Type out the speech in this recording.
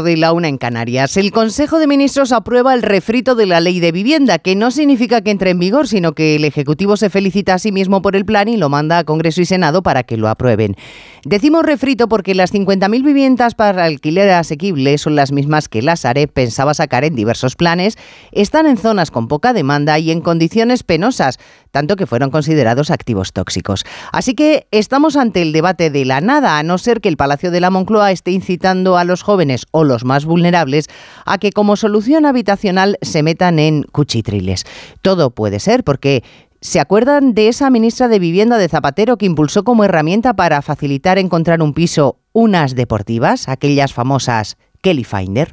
de la una en Canarias. El Consejo de Ministros aprueba el refrito de la ley de vivienda, que no significa que entre en vigor, sino que el Ejecutivo se felicita a sí mismo por el plan y lo manda a Congreso y Senado para que lo aprueben. Decimos refrito porque las 50.000 viviendas para alquiler asequible son las mismas que la Sareb pensaba sacar en diversos planes, están en zonas con poca demanda y en condiciones penosas, tanto que fueron considerados activos tóxicos. Así que estamos ante el debate de la nada, a no ser que el Palacio de la Moncloa esté incitando a los jóvenes o los más vulnerables a que como solución habitacional se metan en cuchitriles. Todo puede ser porque ¿Se acuerdan de esa ministra de Vivienda de Zapatero que impulsó como herramienta para facilitar encontrar un piso unas deportivas, aquellas famosas Kelly Finder?